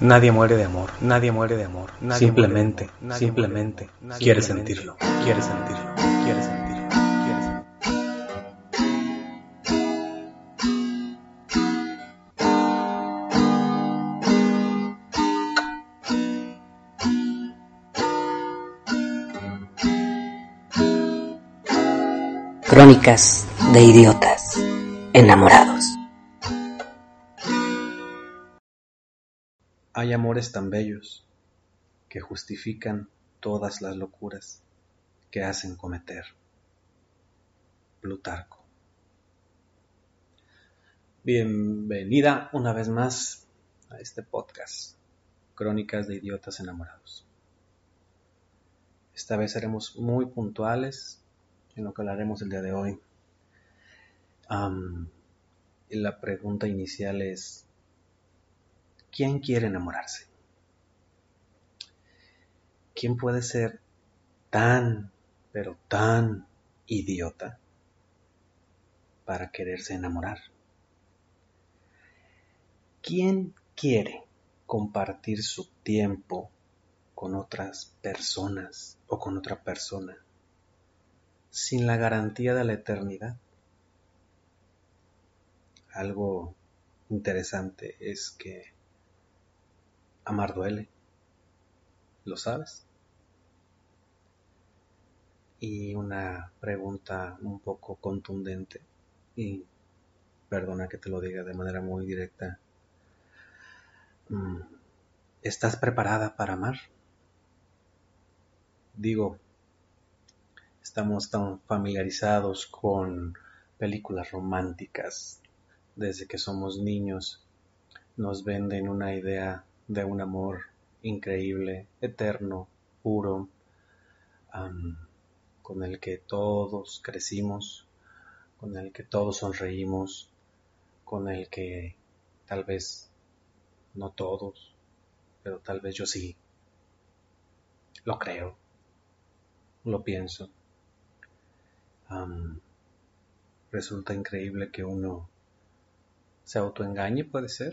Nadie muere de amor, nadie muere de amor. Nadie Simplemente, muere de amor, nadie simplemente, muere de amor, quiere simplemente, sentirlo. Quiere sentirlo, quiere sentirlo, quiere sentirlo. Crónicas de idiotas enamorados. Hay amores tan bellos que justifican todas las locuras que hacen cometer. Plutarco. Bienvenida una vez más a este podcast, Crónicas de Idiotas Enamorados. Esta vez seremos muy puntuales en lo que hablaremos el día de hoy. La pregunta inicial es, ¿quién quiere enamorarse? ¿Quién puede ser tan, pero tan idiota para quererse enamorar? ¿Quién quiere compartir su tiempo con otras personas o con otra persona sin la garantía de la eternidad? Algo interesante es que amar duele. ¿Lo sabes? Y una pregunta un poco contundente, y perdona que te lo diga de manera muy directa. Mm, ¿Estás preparada para amar? Digo, estamos tan familiarizados con películas románticas desde que somos niños. Nos venden una idea de un amor increíble, eterno, puro, con el que todos crecimos, con el que todos sonreímos, con el que tal vez no todos, pero tal vez yo sí. Lo creo, lo pienso. Resulta increíble que uno se autoengañe, puede ser,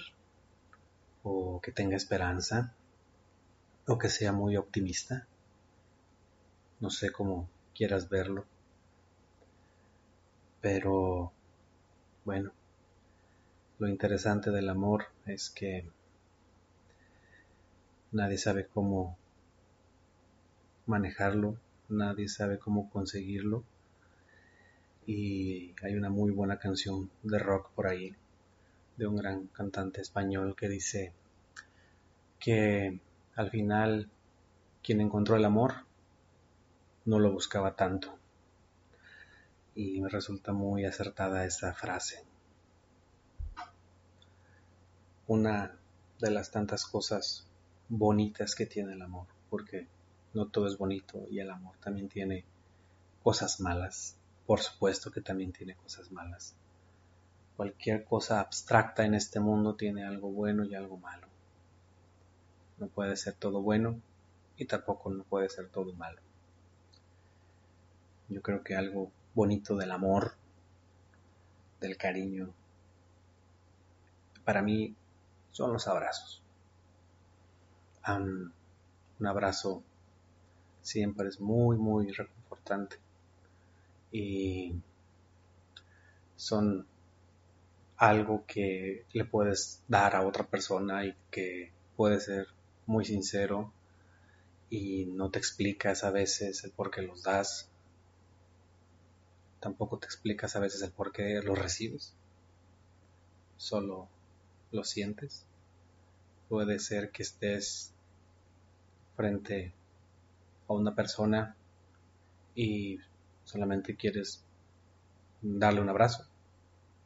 o que tenga esperanza, o que sea muy optimista. No sé cómo quieras verlo. Pero, bueno, lo interesante del amor es que nadie sabe cómo manejarlo, nadie sabe cómo conseguirlo. Y hay una muy buena canción de rock por ahí, de un gran cantante español que dice que al final quien encontró el amor no lo buscaba tanto. Y me resulta muy acertada esa frase. Una de las tantas cosas bonitas que tiene el amor, porque no todo es bonito y el amor también tiene cosas malas. Por supuesto que también tiene cosas malas. Cualquier cosa abstracta en este mundo tiene algo bueno y algo malo. No puede ser todo bueno y tampoco no puede ser todo malo. Yo creo que algo bonito del amor, del cariño, para mí son los abrazos. Un abrazo siempre es muy, muy reconfortante y son algo que le puedes dar a otra persona y que puede ser muy sincero y no te explicas a veces el por qué los das. Tampoco te explicas a veces el por qué los recibes. Solo lo sientes. Puede ser que estés frente a una persona y solamente quieres darle un abrazo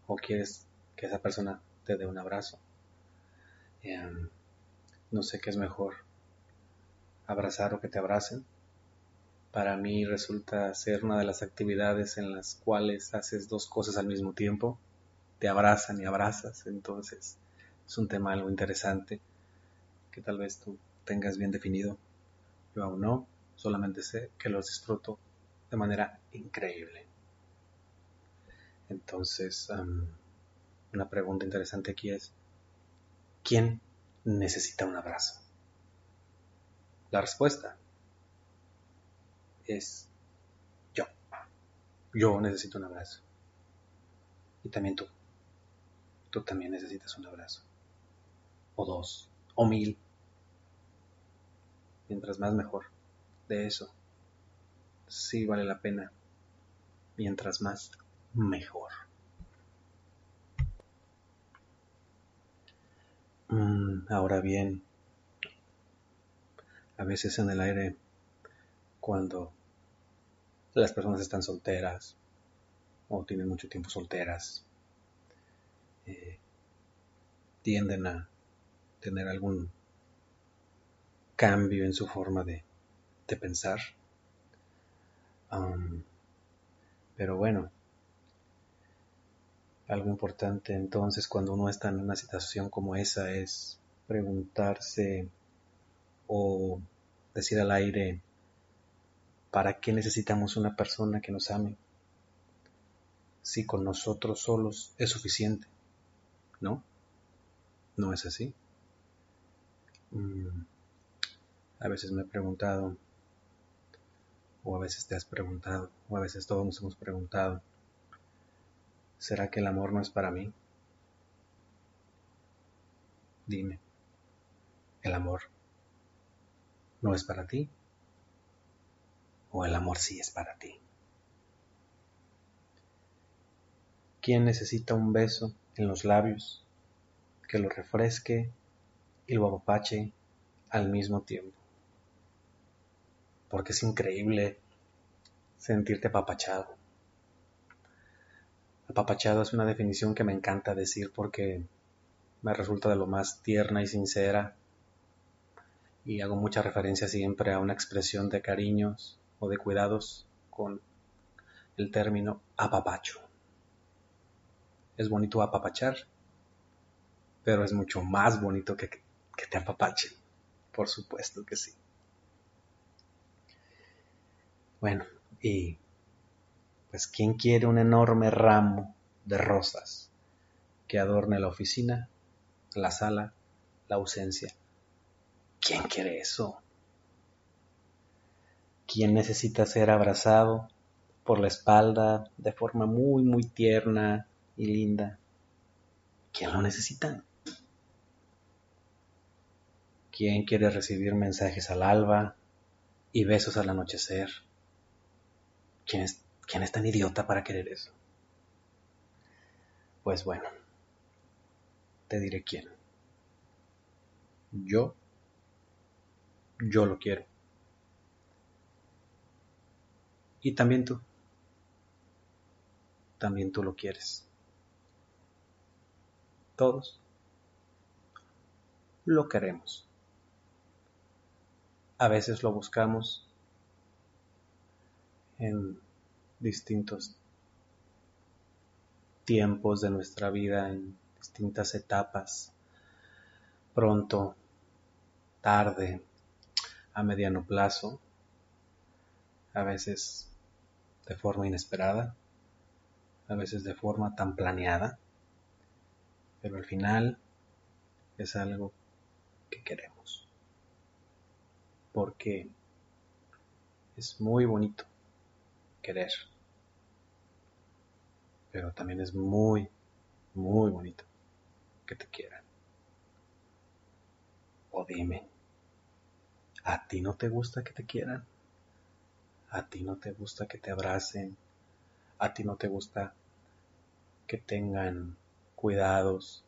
o quieres que esa persona te dé un abrazo. Em, no sé qué es mejor, abrazar o que te abracen. Para mí resulta ser una de las actividades en las cuales haces dos cosas al mismo tiempo. Te abrazan y abrazas. Entonces es un tema algo interesante que tal vez tú tengas bien definido. Yo aún no, solamente sé que los disfruto de manera increíble. Entonces, um, una pregunta interesante aquí es, ¿quién necesita un abrazo? La respuesta es yo. Yo necesito un abrazo. Y también tú. Tú también necesitas un abrazo. O dos. O mil. Mientras más mejor. De eso. Sí vale la pena. Mientras más mejor. Mm, ahora bien, a veces en el aire, cuando las personas están solteras o tienen mucho tiempo solteras, eh, tienden a tener algún cambio en su forma de, pensar. pero bueno, algo importante entonces cuando uno está en una situación como esa es preguntarse o decir al aire, ¿para qué necesitamos una persona que nos ame? Si con nosotros solos es suficiente, ¿no? ¿No es así? Mm, a veces me he preguntado, o a veces te has preguntado, o a veces todos nos hemos preguntado, ¿Será que el amor no es para mí? Dime, ¿el amor no es para ti? ¿O el amor sí es para ti? ¿Quién necesita un beso en los labios que lo refresque y lo apapache al mismo tiempo? Porque es increíble sentirte apapachado Apapachado es una definición que me encanta decir porque me resulta de lo más tierna y sincera y hago mucha referencia siempre a una expresión de cariños o de cuidados con el término apapacho. Es bonito apapachar, pero es mucho más bonito que, que te apapachen. Por supuesto que sí. Bueno, y pues ¿quién quiere un enorme ramo de rosas que adorne la oficina, la sala, la ausencia? ¿Quién quiere eso? ¿Quién necesita ser abrazado por la espalda de forma muy, muy tierna y linda? ¿Quién lo necesita? ¿Quién quiere recibir mensajes al alba y besos al anochecer? ¿Quién, es, ¿Quién es tan idiota para querer eso? Pues bueno, te diré quién. Yo, yo lo quiero. Y también tú. También tú lo quieres. Todos lo queremos. A veces lo buscamos en distintos tiempos de nuestra vida, en distintas etapas, pronto, tarde, a mediano plazo, a veces de forma inesperada, a veces de forma tan planeada, pero al final es algo que queremos, porque es muy bonito querer pero también es muy, muy bonito que te quieran. O dime, ¿a ti no te gusta que te quieran? ¿A ti no te gusta que te abracen? ¿A ti no te gusta que tengan cuidados?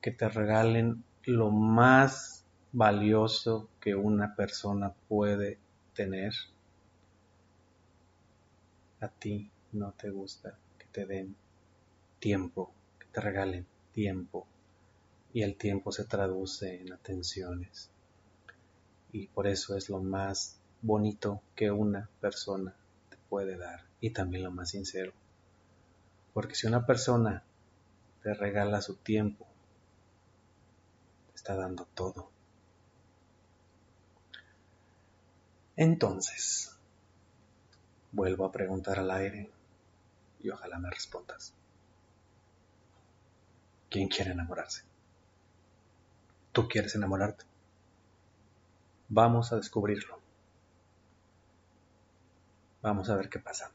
Que te regalen lo más valioso que una persona puede tener? ¿A ti no te gusta te den tiempo, que te regalen tiempo. Y el tiempo se traduce en atenciones. Y por eso es lo más bonito que una persona te puede dar. Y también lo más sincero. Porque si una persona te regala su tiempo, te está dando todo. Entonces, vuelvo a preguntar al aire, y ojalá me respondas. ¿Quién quiere enamorarse? tú quieres enamorarte. Vamos a descubrirlo. Vamos a ver qué pasa.